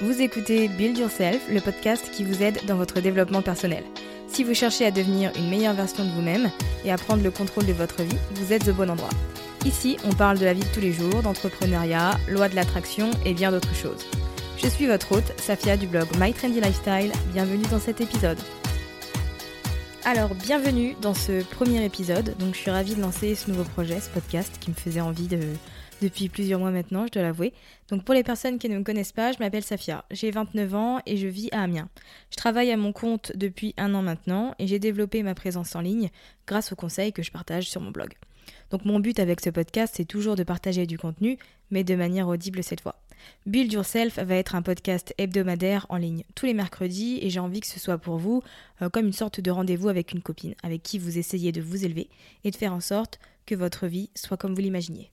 Vous écoutez Build Yourself, le podcast qui vous aide dans votre développement personnel. Si vous cherchez à devenir une meilleure version de vous-même et à prendre le contrôle de votre vie, vous êtes au bon endroit. Ici, on parle de la vie de tous les jours, d'entrepreneuriat, loi de l'attraction et bien d'autres choses. Je suis votre hôte, Safia du blog My Trendy Lifestyle. Bienvenue dans cet épisode. Alors, bienvenue dans ce premier épisode. Donc, je suis ravie de lancer ce nouveau projet, ce podcast qui me faisait envie de, depuis plusieurs mois maintenant, je dois l'avouer. Donc, pour les personnes qui ne me connaissent pas, je m'appelle Safia. J'ai 29 ans et je vis à Amiens. Je travaille à mon compte depuis un an maintenant et j'ai développé ma présence en ligne grâce aux conseils que je partage sur mon blog. Donc, mon but avec ce podcast, c'est toujours de partager du contenu, mais de manière audible cette fois. Build Yourself va être un podcast hebdomadaire en ligne tous les mercredis et j'ai envie que ce soit pour vous euh, comme une sorte de rendez-vous avec une copine avec qui vous essayez de vous élever et de faire en sorte que votre vie soit comme vous l'imaginiez.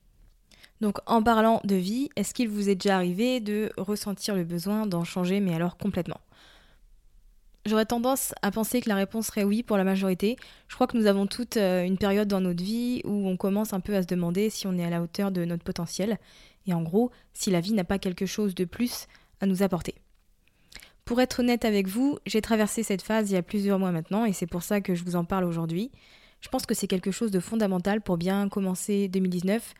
Donc en parlant de vie, est-ce qu'il vous est déjà arrivé de ressentir le besoin d'en changer mais alors complètement? J'aurais tendance à penser que la réponse serait oui pour la majorité. Je crois que nous avons toutes euh, une période dans notre vie où on commence un peu à se demander si on est à la hauteur de notre potentiel et en gros si la vie n'a pas quelque chose de plus à nous apporter. Pour être honnête avec vous, j'ai traversé cette phase il y a plusieurs mois maintenant et c'est pour ça que je vous en parle aujourd'hui. Je pense que c'est quelque chose de fondamental pour bien commencer 2019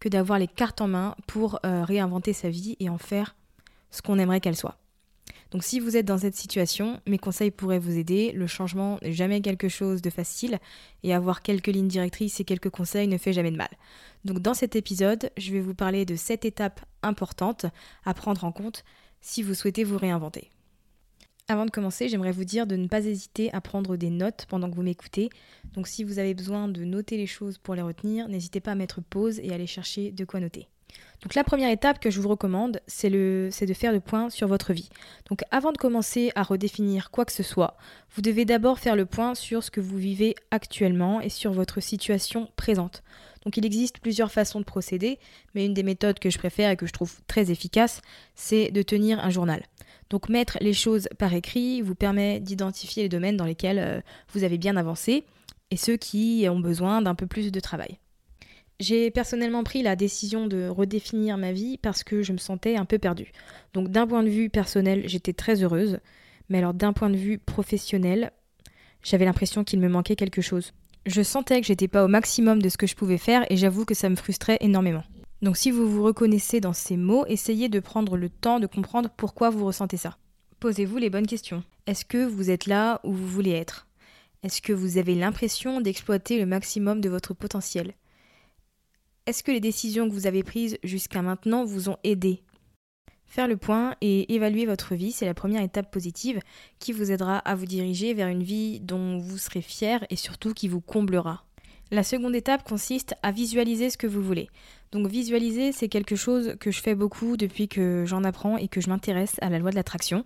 que d'avoir les cartes en main pour euh, réinventer sa vie et en faire ce qu'on aimerait qu'elle soit. Donc si vous êtes dans cette situation, mes conseils pourraient vous aider. Le changement n'est jamais quelque chose de facile et avoir quelques lignes directrices et quelques conseils ne fait jamais de mal. Donc dans cet épisode, je vais vous parler de sept étapes importantes à prendre en compte si vous souhaitez vous réinventer. Avant de commencer, j'aimerais vous dire de ne pas hésiter à prendre des notes pendant que vous m'écoutez. Donc si vous avez besoin de noter les choses pour les retenir, n'hésitez pas à mettre pause et aller chercher de quoi noter. Donc la première étape que je vous recommande, c'est de faire le point sur votre vie. Donc avant de commencer à redéfinir quoi que ce soit, vous devez d'abord faire le point sur ce que vous vivez actuellement et sur votre situation présente. Donc il existe plusieurs façons de procéder, mais une des méthodes que je préfère et que je trouve très efficace, c'est de tenir un journal. Donc mettre les choses par écrit vous permet d'identifier les domaines dans lesquels euh, vous avez bien avancé et ceux qui ont besoin d'un peu plus de travail. J'ai personnellement pris la décision de redéfinir ma vie parce que je me sentais un peu perdue. Donc d'un point de vue personnel, j'étais très heureuse, mais alors d'un point de vue professionnel, j'avais l'impression qu'il me manquait quelque chose. Je sentais que j'étais pas au maximum de ce que je pouvais faire et j'avoue que ça me frustrait énormément. Donc si vous vous reconnaissez dans ces mots, essayez de prendre le temps de comprendre pourquoi vous ressentez ça. Posez-vous les bonnes questions. Est-ce que vous êtes là où vous voulez être? Est-ce que vous avez l'impression d'exploiter le maximum de votre potentiel? Est-ce que les décisions que vous avez prises jusqu'à maintenant vous ont aidé? Faire le point et évaluer votre vie, c'est la première étape positive qui vous aidera à vous diriger vers une vie dont vous serez fier et surtout qui vous comblera. La seconde étape consiste à visualiser ce que vous voulez. Donc visualiser, c'est quelque chose que je fais beaucoup depuis que j'en apprends et que je m'intéresse à la loi de l'attraction.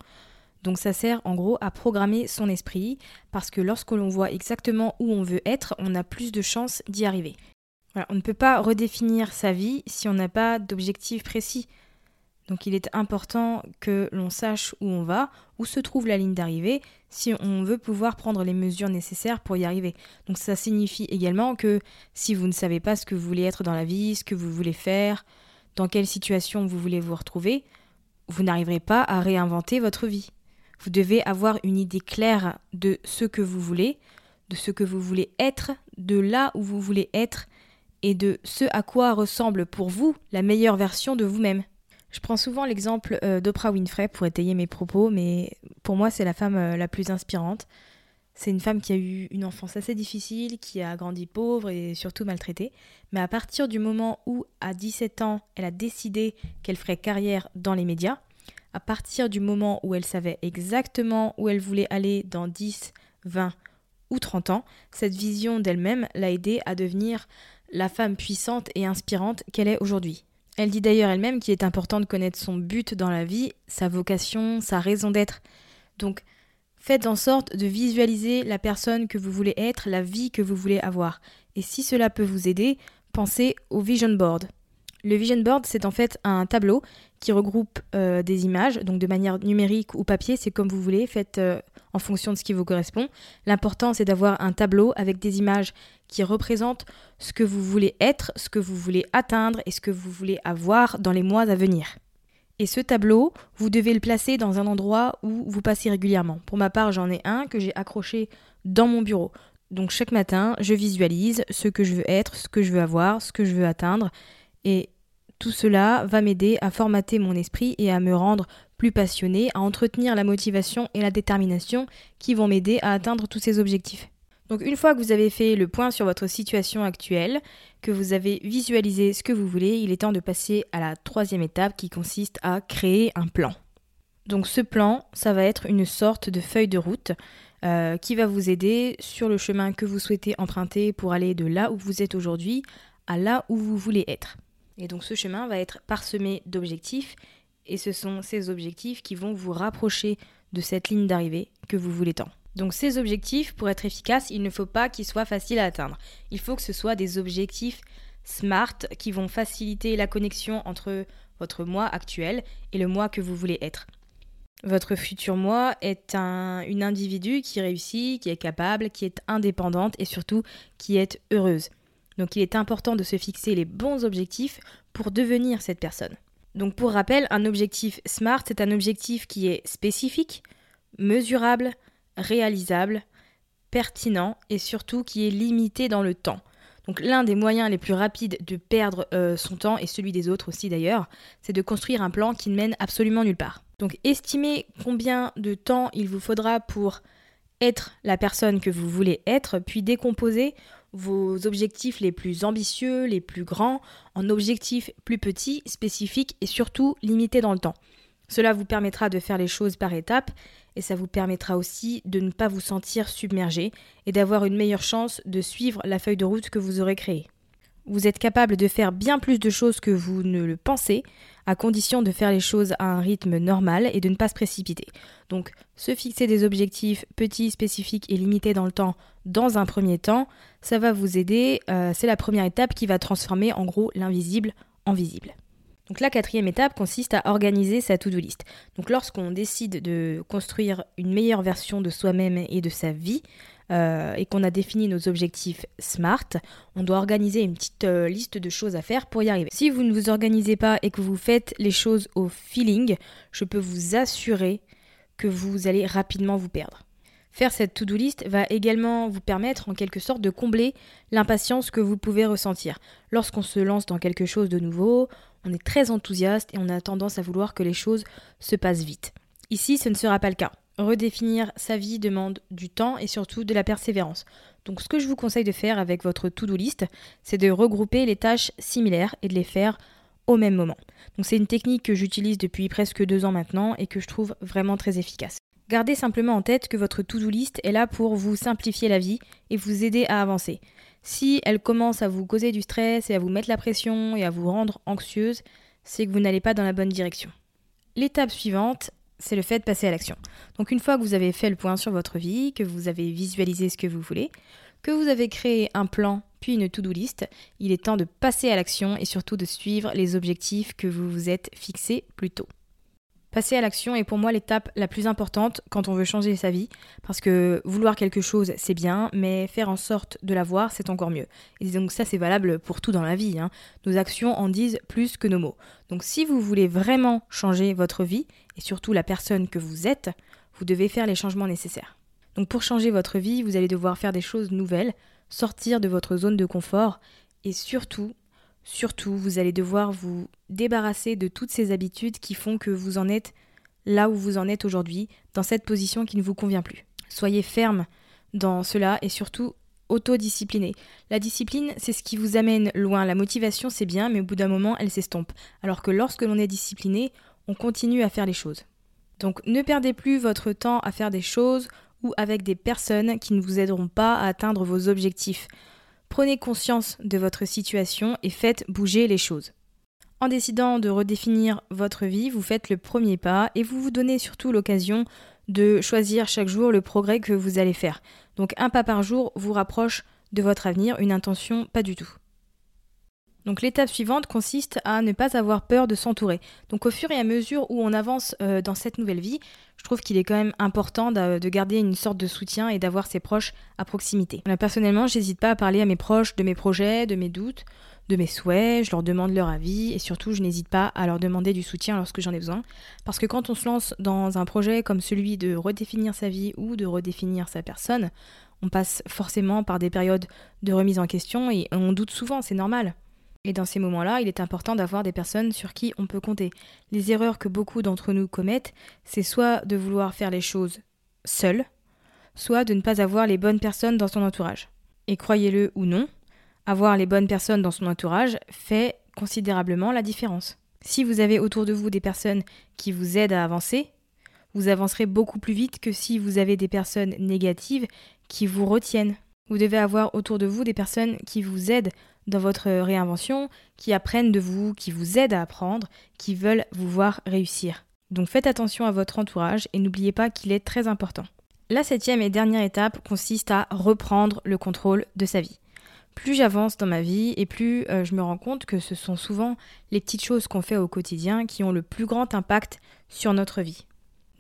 Donc ça sert en gros à programmer son esprit parce que lorsque l'on voit exactement où on veut être, on a plus de chances d'y arriver. On ne peut pas redéfinir sa vie si on n'a pas d'objectif précis. Donc il est important que l'on sache où on va, où se trouve la ligne d'arrivée, si on veut pouvoir prendre les mesures nécessaires pour y arriver. Donc ça signifie également que si vous ne savez pas ce que vous voulez être dans la vie, ce que vous voulez faire, dans quelle situation vous voulez vous retrouver, vous n'arriverez pas à réinventer votre vie. Vous devez avoir une idée claire de ce que vous voulez, de ce que vous voulez être, de là où vous voulez être et de ce à quoi ressemble pour vous la meilleure version de vous-même. Je prends souvent l'exemple euh, d'Oprah Winfrey pour étayer mes propos, mais pour moi c'est la femme euh, la plus inspirante. C'est une femme qui a eu une enfance assez difficile, qui a grandi pauvre et surtout maltraitée. Mais à partir du moment où, à 17 ans, elle a décidé qu'elle ferait carrière dans les médias, à partir du moment où elle savait exactement où elle voulait aller dans 10, 20 ou 30 ans, cette vision d'elle-même l'a aidée à devenir la femme puissante et inspirante qu'elle est aujourd'hui. Elle dit d'ailleurs elle-même qu'il est important de connaître son but dans la vie, sa vocation, sa raison d'être. Donc, faites en sorte de visualiser la personne que vous voulez être, la vie que vous voulez avoir. Et si cela peut vous aider, pensez au vision board. Le vision board, c'est en fait un tableau qui regroupe euh, des images, donc de manière numérique ou papier, c'est comme vous voulez, faites euh, en fonction de ce qui vous correspond. L'important, c'est d'avoir un tableau avec des images qui représentent ce que vous voulez être, ce que vous voulez atteindre et ce que vous voulez avoir dans les mois à venir. Et ce tableau, vous devez le placer dans un endroit où vous passez régulièrement. Pour ma part, j'en ai un que j'ai accroché dans mon bureau. Donc chaque matin, je visualise ce que je veux être, ce que je veux avoir, ce que je veux atteindre. Tout cela va m'aider à formater mon esprit et à me rendre plus passionné, à entretenir la motivation et la détermination qui vont m'aider à atteindre tous ces objectifs. Donc une fois que vous avez fait le point sur votre situation actuelle, que vous avez visualisé ce que vous voulez, il est temps de passer à la troisième étape qui consiste à créer un plan. Donc ce plan, ça va être une sorte de feuille de route euh, qui va vous aider sur le chemin que vous souhaitez emprunter pour aller de là où vous êtes aujourd'hui à là où vous voulez être. Et donc ce chemin va être parsemé d'objectifs et ce sont ces objectifs qui vont vous rapprocher de cette ligne d'arrivée que vous voulez tant. Donc ces objectifs, pour être efficaces, il ne faut pas qu'ils soient faciles à atteindre. Il faut que ce soit des objectifs smart qui vont faciliter la connexion entre votre moi actuel et le moi que vous voulez être. Votre futur moi est un, une individu qui réussit, qui est capable, qui est indépendante et surtout qui est heureuse. Donc il est important de se fixer les bons objectifs pour devenir cette personne. Donc pour rappel, un objectif SMART, c'est un objectif qui est spécifique, mesurable, réalisable, pertinent et surtout qui est limité dans le temps. Donc l'un des moyens les plus rapides de perdre euh, son temps, et celui des autres aussi d'ailleurs, c'est de construire un plan qui ne mène absolument nulle part. Donc estimez combien de temps il vous faudra pour être la personne que vous voulez être, puis décomposer vos objectifs les plus ambitieux, les plus grands, en objectifs plus petits, spécifiques et surtout limités dans le temps. Cela vous permettra de faire les choses par étapes et ça vous permettra aussi de ne pas vous sentir submergé et d'avoir une meilleure chance de suivre la feuille de route que vous aurez créée. Vous êtes capable de faire bien plus de choses que vous ne le pensez, à condition de faire les choses à un rythme normal et de ne pas se précipiter. Donc, se fixer des objectifs petits, spécifiques et limités dans le temps dans un premier temps, ça va vous aider. Euh, c'est la première étape qui va transformer en gros l'invisible en visible. Donc la quatrième étape consiste à organiser sa to-do list. Donc lorsqu'on décide de construire une meilleure version de soi-même et de sa vie, euh, et qu'on a défini nos objectifs SMART, on doit organiser une petite euh, liste de choses à faire pour y arriver. Si vous ne vous organisez pas et que vous faites les choses au feeling, je peux vous assurer que vous allez rapidement vous perdre. Faire cette to-do list va également vous permettre en quelque sorte de combler l'impatience que vous pouvez ressentir. Lorsqu'on se lance dans quelque chose de nouveau, on est très enthousiaste et on a tendance à vouloir que les choses se passent vite. Ici, ce ne sera pas le cas. Redéfinir sa vie demande du temps et surtout de la persévérance. Donc ce que je vous conseille de faire avec votre to-do list, c'est de regrouper les tâches similaires et de les faire au même moment. C'est une technique que j'utilise depuis presque deux ans maintenant et que je trouve vraiment très efficace. Gardez simplement en tête que votre to-do list est là pour vous simplifier la vie et vous aider à avancer. Si elle commence à vous causer du stress et à vous mettre la pression et à vous rendre anxieuse, c'est que vous n'allez pas dans la bonne direction. L'étape suivante, c'est le fait de passer à l'action. Donc une fois que vous avez fait le point sur votre vie, que vous avez visualisé ce que vous voulez, que vous avez créé un plan puis une to-do list. Il est temps de passer à l'action et surtout de suivre les objectifs que vous vous êtes fixés plus tôt. Passer à l'action est pour moi l'étape la plus importante quand on veut changer sa vie, parce que vouloir quelque chose c'est bien, mais faire en sorte de l'avoir c'est encore mieux. Et donc ça c'est valable pour tout dans la vie. Hein. Nos actions en disent plus que nos mots. Donc si vous voulez vraiment changer votre vie, et surtout la personne que vous êtes, vous devez faire les changements nécessaires. Donc pour changer votre vie, vous allez devoir faire des choses nouvelles, sortir de votre zone de confort, et surtout Surtout, vous allez devoir vous débarrasser de toutes ces habitudes qui font que vous en êtes là où vous en êtes aujourd'hui, dans cette position qui ne vous convient plus. Soyez ferme dans cela et surtout autodiscipliné. La discipline, c'est ce qui vous amène loin. La motivation, c'est bien, mais au bout d'un moment, elle s'estompe. Alors que lorsque l'on est discipliné, on continue à faire les choses. Donc ne perdez plus votre temps à faire des choses ou avec des personnes qui ne vous aideront pas à atteindre vos objectifs. Prenez conscience de votre situation et faites bouger les choses. En décidant de redéfinir votre vie, vous faites le premier pas et vous vous donnez surtout l'occasion de choisir chaque jour le progrès que vous allez faire. Donc un pas par jour vous rapproche de votre avenir, une intention pas du tout. Donc l'étape suivante consiste à ne pas avoir peur de s'entourer. Donc au fur et à mesure où on avance euh, dans cette nouvelle vie, je trouve qu'il est quand même important de, garder une sorte de soutien et d'avoir ses proches à proximité. Personnellement, personnellement, j'hésite pas à parler à mes proches de mes projets, de mes doutes, de mes souhaits, je leur demande leur avis et surtout je n'hésite pas à leur demander du soutien lorsque j'en ai besoin. Parce que quand on se lance dans un projet comme celui de redéfinir sa vie ou de redéfinir sa personne, on passe forcément par des périodes de remise en question et on doute souvent, c'est normal. Et dans ces moments-là, il est important d'avoir des personnes sur qui on peut compter. Les erreurs que beaucoup d'entre nous commettent, c'est soit de vouloir faire les choses seul, soit de ne pas avoir les bonnes personnes dans son entourage. Et croyez-le ou non, avoir les bonnes personnes dans son entourage fait considérablement la différence. Si vous avez autour de vous des personnes qui vous aident à avancer, vous avancerez beaucoup plus vite que si vous avez des personnes négatives qui vous retiennent. Vous devez avoir autour de vous des personnes qui vous aident dans votre réinvention, qui apprennent de vous, qui vous aident à apprendre, qui veulent vous voir réussir. Donc faites attention à votre entourage et n'oubliez pas qu'il est très important. La septième et dernière étape consiste à reprendre le contrôle de sa vie. Plus j'avance dans ma vie et plus euh, je me rends compte que ce sont souvent les petites choses qu'on fait au quotidien qui ont le plus grand impact sur notre vie.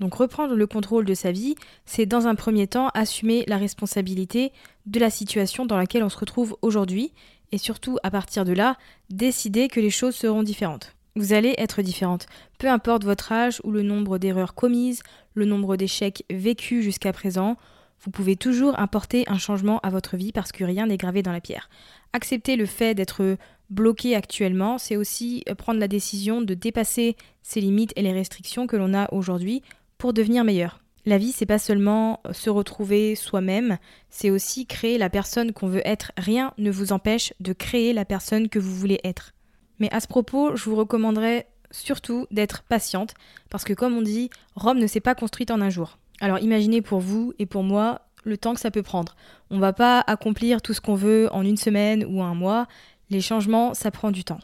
Donc reprendre le contrôle de sa vie, c'est dans un premier temps assumer la responsabilité de la situation dans laquelle on se retrouve aujourd'hui et surtout à partir de là, décider que les choses seront différentes. Vous allez être différente, peu importe votre âge ou le nombre d'erreurs commises, le nombre d'échecs vécus jusqu'à présent, vous pouvez toujours importer un changement à votre vie parce que rien n'est gravé dans la pierre. Accepter le fait d'être bloqué actuellement, c'est aussi prendre la décision de dépasser ces limites et les restrictions que l'on a aujourd'hui pour devenir meilleur. La vie, c'est pas seulement se retrouver soi-même, c'est aussi créer la personne qu'on veut être. Rien ne vous empêche de créer la personne que vous voulez être. Mais à ce propos, je vous recommanderais surtout d'être patiente, parce que comme on dit, Rome ne s'est pas construite en un jour. Alors imaginez pour vous et pour moi le temps que ça peut prendre. On va pas accomplir tout ce qu'on veut en une semaine ou un mois. Les changements, ça prend du temps.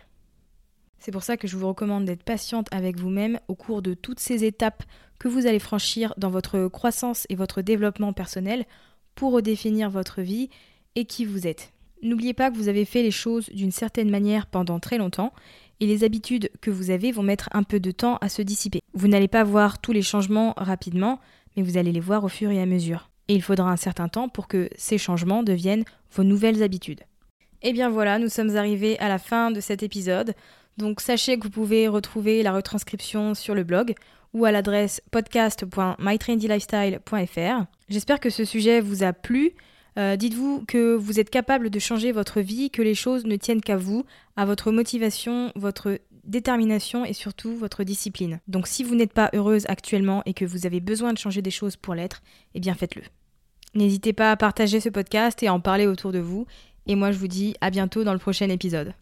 C'est pour ça que je vous recommande d'être patiente avec vous-même au cours de toutes ces étapes que vous allez franchir dans votre croissance et votre développement personnel pour redéfinir votre vie et qui vous êtes. N'oubliez pas que vous avez fait les choses d'une certaine manière pendant très longtemps et les habitudes que vous avez vont mettre un peu de temps à se dissiper. Vous n'allez pas voir tous les changements rapidement, mais vous allez les voir au fur et à mesure. Et il faudra un certain temps pour que ces changements deviennent vos nouvelles habitudes. Et eh bien voilà, nous sommes arrivés à la fin de cet épisode. Donc sachez que vous pouvez retrouver la retranscription sur le blog ou à l'adresse podcast.mytrendylifestyle.fr. J'espère que ce sujet vous a plu. Euh, dites-vous que vous êtes capable de changer votre vie, que les choses ne tiennent qu'à vous, à votre motivation, votre détermination et surtout votre discipline. Donc si vous n'êtes pas heureuse actuellement et que vous avez besoin de changer des choses pour l'être, eh bien faites-le. N'hésitez pas à partager ce podcast et à en parler autour de vous. Et moi je vous dis à bientôt dans le prochain épisode.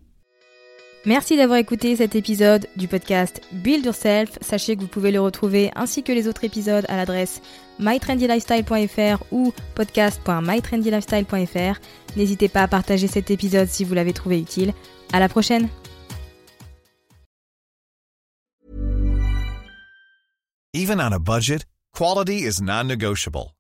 Merci d'avoir écouté cet épisode du podcast Build Yourself. Sachez que vous pouvez le retrouver ainsi que les autres épisodes à l'adresse mytrendylifestyle.fr ou podcast.mytrendylifestyle.fr. N'hésitez pas à partager cet épisode si vous l'avez trouvé utile. À la prochaine! Budget, quality is non-negotiable.